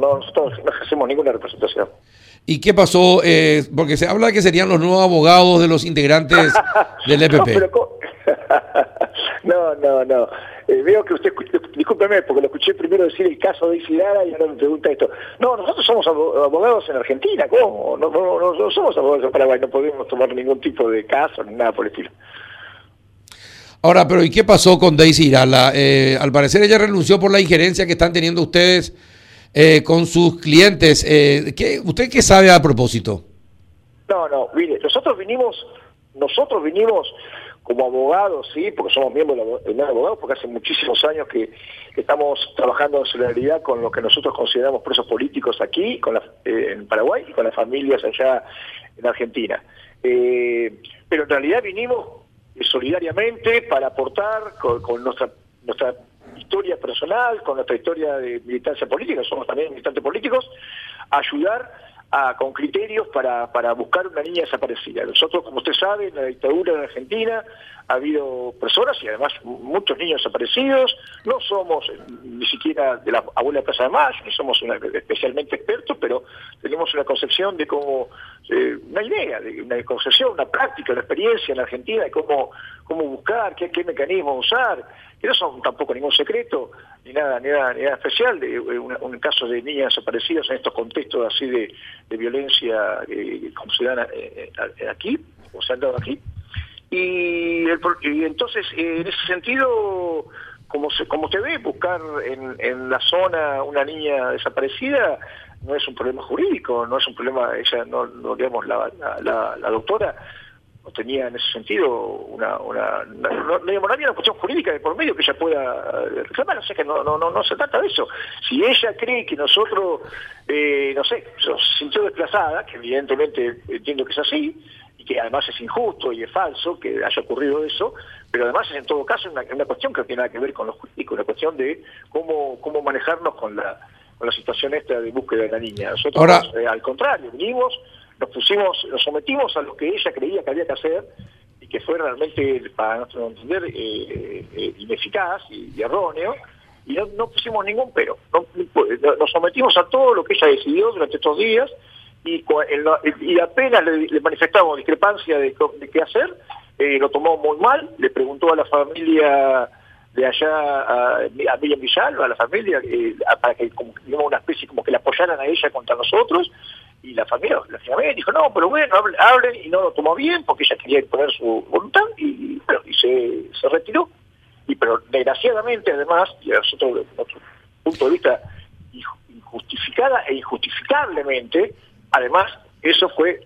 no, nosotros no hacemos ninguna representación. ¿Y qué pasó? Eh, porque se habla de que serían los nuevos abogados de los integrantes del EPP. no, no, no. Eh, veo que usted, discúlpeme, porque lo escuché primero decir el caso de Isidara y ahora me pregunta esto. No, nosotros somos abogados en Argentina, ¿cómo? No, no, no, somos abogados en Paraguay, no podemos tomar ningún tipo de caso ni nada por el estilo. Ahora, pero ¿y qué pasó con Daisy Irala? Eh, al parecer ella renunció por la injerencia que están teniendo ustedes eh, con sus clientes. Eh, ¿qué, ¿Usted qué sabe a propósito? No, no, mire, nosotros vinimos, nosotros vinimos como abogados, sí, porque somos miembros de la abogados, porque hace muchísimos años que, estamos trabajando en solidaridad con lo que nosotros consideramos presos políticos aquí, con la, eh, en Paraguay y con las familias allá en Argentina. pero en realidad vinimos solidariamente para aportar con, nuestra nuestra historia personal, con nuestra historia de militancia política, somos también militantes políticos, ayudar a, con criterios para, para buscar una niña desaparecida. Nosotros, como usted sabe, en la dictadura en Argentina ha habido personas y además muchos niños desaparecidos. No somos ni siquiera de la abuela de Plaza de Mayo, ni somos especialmente expertos, pero tenemos una concepción de cómo, eh, una idea, de una concepción, una práctica, una experiencia en Argentina de cómo, cómo buscar, qué, qué mecanismos usar que no son tampoco ningún secreto, ni nada, ni nada, ni nada especial, de un, caso de niñas desaparecidas en estos contextos así de, violencia eh, como se dan eh, eh, aquí, como se han dado aquí. Y, entonces, en ese sentido, como se, como se ve, buscar en, en la zona una niña desaparecida no es un problema jurídico, no es un problema, ella no, no digamos, la, la, doctora no tenía en ese sentido una, una no, no, no, había una cuestión jurídica de por medio que ella pueda eh, reclamar, o sea que no, no, no, no se trata de eso. Si ella cree que nosotros, eh, no sé, se sintió desplazada, que evidentemente entiendo que es así, y que además es injusto y es falso que haya ocurrido eso, pero además es en todo caso una, una cuestión que no tiene nada que ver con lo jurídico, una cuestión de cómo, cómo manejarnos con la, con la situación esta de búsqueda de la niña. Nosotros, eh, al contrario, venimos nos pusimos, nos sometimos a lo que ella creía que había que hacer y que fue realmente, para nuestro entender, eh, eh, ineficaz y, erróneo, y no, pusimos ningún pero. nos sometimos a todo lo que ella decidió durante estos días y, apenas le, manifestamos discrepancia de, qué hacer, eh, lo tomó muy mal, le preguntó a la familia de allá a, a Miriam Villalba, a la familia, para que como, una especie como que la apoyaran a ella contra nosotros, y la familia, la familia dijo, no, pero bueno, hablen, y no lo tomó bien porque ella quería imponer su voluntad y, bueno, y se, retiró. Y pero desgraciadamente además, y nosotros desde nuestro punto de vista injustificada e injustificablemente, además eso fue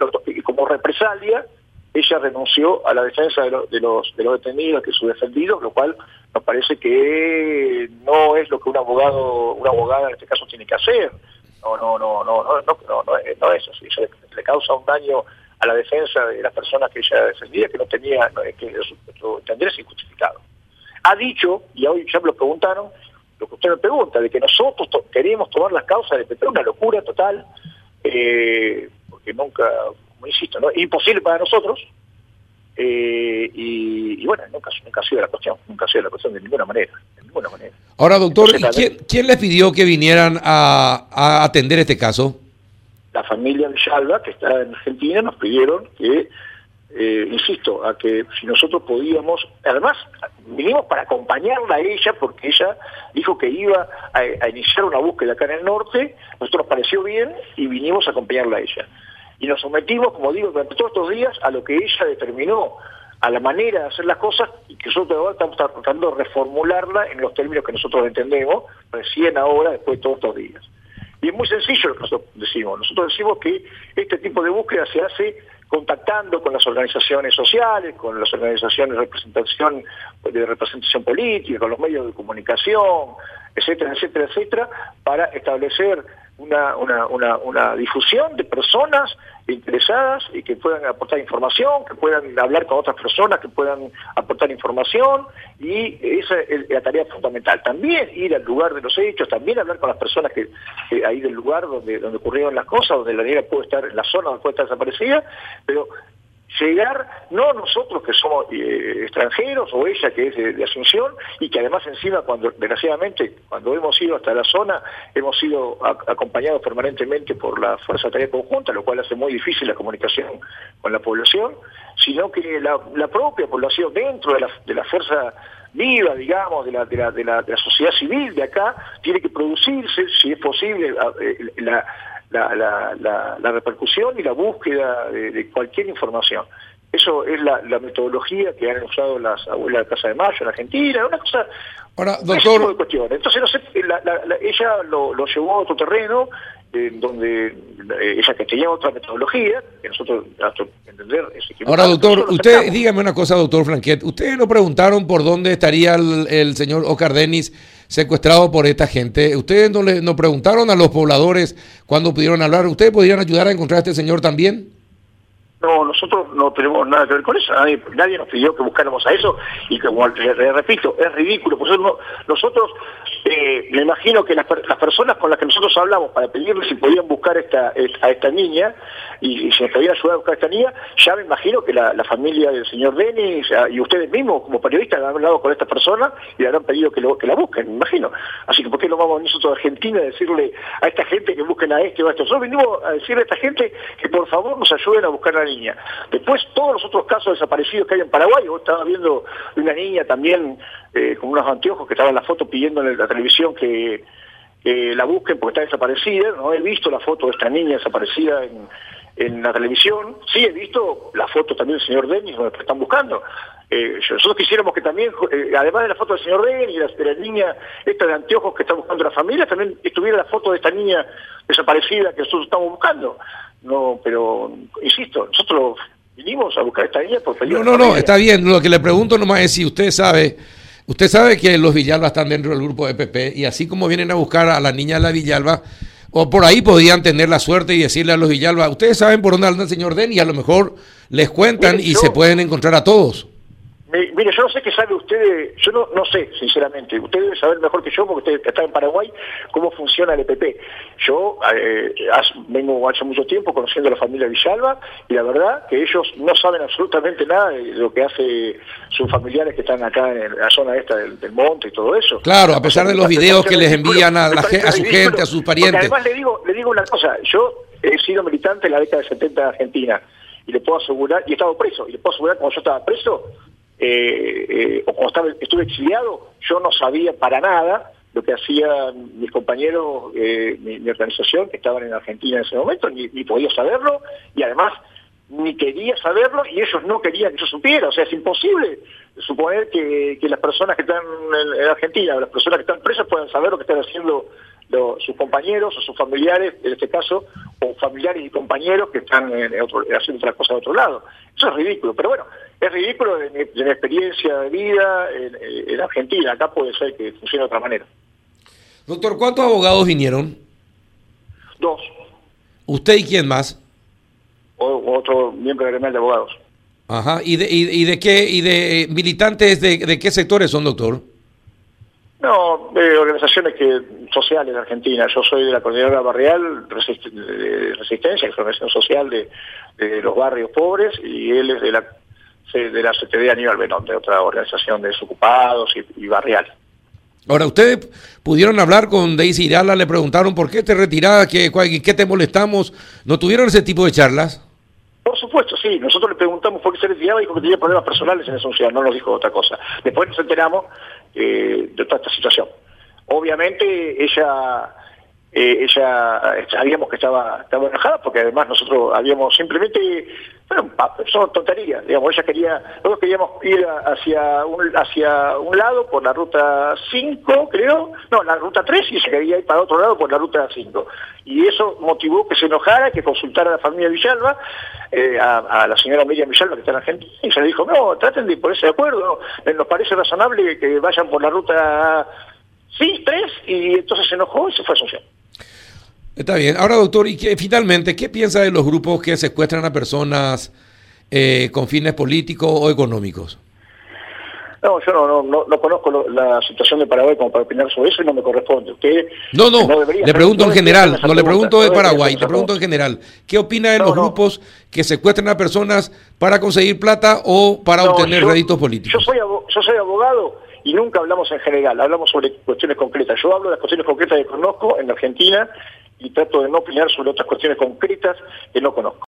como represalia, ella renunció a la defensa de, de, los, de los detenidos, que sus defendidos, lo cual nos parece que no es lo que un abogado, una abogada en este caso tiene que hacer no, no, no, no, no, no, no, no es así. le, causa un daño a la defensa de las personas que ella defendía que no tenía, que su, tendría es injustificado. Ha dicho, y hoy ya me lo preguntaron, lo que usted me pregunta, de que nosotros queremos tomar las causas de Petro, una locura total, eh, porque nunca, como insisto, ¿no? es imposible para nosotros, eh, y, bueno, nunca, nunca ha sido la cuestión, nunca ha sido la cuestión de ninguna manera, de ninguna manera. Ahora, doctor, ¿quién, les pidió que vinieran a, atender este caso? La familia Villalba, que está en Argentina, nos pidieron que, eh, insisto, a que si nosotros podíamos, además vinimos para acompañarla a ella, porque ella dijo que iba a, iniciar una búsqueda acá en el norte, nosotros nos pareció bien y vinimos a acompañarla a ella y nos sometimos, como digo, durante todos estos días a lo que ella determinó, a la manera de hacer las cosas y que nosotros ahora estamos tratando de reformularla en los términos que nosotros entendemos, recién ahora, después de todos estos días. Y es muy sencillo lo que nosotros decimos. Nosotros decimos que este tipo de búsqueda se hace contactando con las organizaciones sociales, con las organizaciones de representación, de representación política, con los medios de comunicación, etcétera, etcétera, etcétera, para establecer una, una, una, una difusión de personas interesadas y que puedan aportar información, que puedan hablar con otras personas, que puedan aportar información y esa es la tarea fundamental. También ir al lugar de los hechos, también hablar con las personas que, ahí del lugar donde, donde ocurrieron las cosas, donde la niña puede estar en la zona donde puede estar desaparecida, pero llegar, no nosotros que somos eh, extranjeros o ella que es de, Asunción y que además encima cuando desgraciadamente cuando hemos ido hasta la zona hemos sido acompañados permanentemente por la Fuerza de Tarea Conjunta, lo cual hace muy difícil la comunicación con la población, sino que la, propia población dentro de la, de la fuerza viva, digamos, de la, la, la, la sociedad civil de acá, tiene que producirse, si es posible, eh, la la, la, la, repercusión y la búsqueda de, cualquier información. Eso es la, metodología que han usado las abuelas de Casa de Mayo en Argentina, una cosa... Ahora, doctor... De cuestiones. Entonces, no sé, ella lo, lo, llevó a otro terreno, donde eh, ella que tenía otra metodología, que nosotros, entender, Ahora, doctor, usted, dígame una cosa, doctor Franquet, ustedes lo preguntaron por dónde estaría el, el señor Oscar Denis secuestrado por esta gente. ¿Ustedes no le no preguntaron a los pobladores cuando pudieron hablar? ¿Ustedes podrían ayudar a encontrar a este señor también? No, nosotros no tenemos nada que ver con eso. Nadie, nos pidió que buscáramos a eso y como le, repito, es ridículo. Por eso nosotros, eh, me imagino que las, personas con las que nosotros hablamos para pedirles si podían buscar esta, a esta niña y, si nos podían ayudar a buscar a esta niña, ya me imagino que la, familia del señor Denis y ustedes mismos como periodistas han hablado con esta persona y le habrán pedido que, la busquen, me imagino. Así que ¿por qué no vamos nosotros a Argentina a decirle a esta gente que busquen a este o a esto? Nosotros venimos a decirle a esta gente que por favor nos ayuden a buscar a la niña. Después todos los otros casos desaparecidos que hay en Paraguay, vos estaba viendo una niña también eh, con unos anteojos que estaba en la foto pidiendo en la televisión que, la busquen porque está desaparecida, no he visto la foto de esta niña desaparecida en, en la televisión, sí he visto la foto también del señor Denis, donde están buscando. Eh, nosotros quisiéramos que también, eh, además de la foto del señor Denis y de la, niña esta de anteojos que está buscando la familia, también estuviera la foto de esta niña desaparecida que nosotros estamos buscando. No, pero insisto, nosotros vinimos a buscar esta niña por peligro. No, no, no, está bien. Lo que le pregunto nomás es si usted sabe, usted sabe que los Villalba están dentro del grupo de PP y así como vienen a buscar a la niña de la Villalba, o por ahí podían tener la suerte y decirle a los Villalba, ustedes saben por dónde anda el señor Den y a lo mejor les cuentan y se pueden encontrar a todos. Mire, yo no sé qué sabe usted, yo no, no sé, sinceramente, usted debe saber mejor que yo, porque usted está en Paraguay, cómo funciona el EPP. Yo eh, vengo hace mucho tiempo conociendo a la familia Villalba, y la verdad que ellos no saben absolutamente nada de lo que hace sus familiares que están acá en la zona esta del, monte y todo eso. Claro, a pesar de los videos que les envían a, la, a su gente, a sus parientes. Además le digo, le digo una cosa, yo he sido militante en la década de 70 de Argentina, y le puedo asegurar, y he estado preso, y le puedo asegurar como yo estaba preso, eh, eh, o cuando estaba, estuve exiliado, yo no sabía para nada lo que hacían mis compañeros, eh, mi, organización, que estaban en Argentina en ese momento, ni, podía saberlo, y además ni quería saberlo, y ellos no querían que yo supiera. O sea, es imposible suponer que, las personas que están en, en Argentina, las personas que están presas, puedan saber lo que están haciendo sus compañeros o sus familiares, en este caso, o familiares y compañeros que están haciendo otra cosa de otro lado. Eso es ridículo, pero bueno, es ridículo de mi, experiencia de vida en, Argentina. Acá puede ser que funcione de otra manera. Doctor, ¿cuántos abogados vinieron? Dos. ¿Usted y quién más? O, otro miembro del gremio de abogados. Ajá. ¿Y de, y, de qué, y de militantes de, de qué sectores son, doctor? No, eh, organizaciones que sociales de Argentina. Yo soy de la Coordinadora Barrial de Resistencia, Información Social de, los barrios pobres, y él es de la de la CTD Aníbal Benón, de otra organización de desocupados y, barrial. Ahora, ¿ustedes pudieron hablar con Daisy Irala? ¿Le preguntaron por qué te retirabas? ¿Qué, ¿Qué te molestamos? ¿No tuvieron ese tipo de charlas? Por supuesto, sí. Nosotros le preguntamos por qué se retiraba y dijo que tenía problemas personales en esa sociedad. No nos dijo otra cosa. Después nos enteramos eh, de toda esta situación. Obviamente ella eh, ella sabíamos que estaba, estaba enojada porque además nosotros habíamos simplemente, bueno, son tonterías, digamos, ella quería, nosotros queríamos ir hacia un, hacia un lado por la ruta 5, creo, no, la ruta 3 y se quería ir para otro lado por la ruta 5. Y eso motivó que se enojara, que consultara a la familia Villalba, eh, a, la señora Miriam Villalba que está en Argentina, y se le dijo, no, traten de ponerse de acuerdo, nos parece razonable que vayan por la ruta Sí, tres, y entonces se enojó y se fue a Asunción. Está bien. Ahora, doctor, y que, finalmente, ¿qué piensa de los grupos que secuestran a personas eh, con fines políticos o económicos? No, yo no, no, no, conozco la situación de Paraguay como para opinar sobre eso y no me corresponde. Usted no, no, le pregunto en general, no le pregunto de Paraguay, le pregunto en general. ¿Qué opina de los grupos que secuestran a personas para conseguir plata o para obtener réditos políticos? Yo soy, yo soy abogado y nunca hablamos en general, hablamos sobre cuestiones concretas. Yo hablo de las cuestiones concretas que conozco en Argentina y trato de no opinar sobre otras cuestiones concretas que no conozco.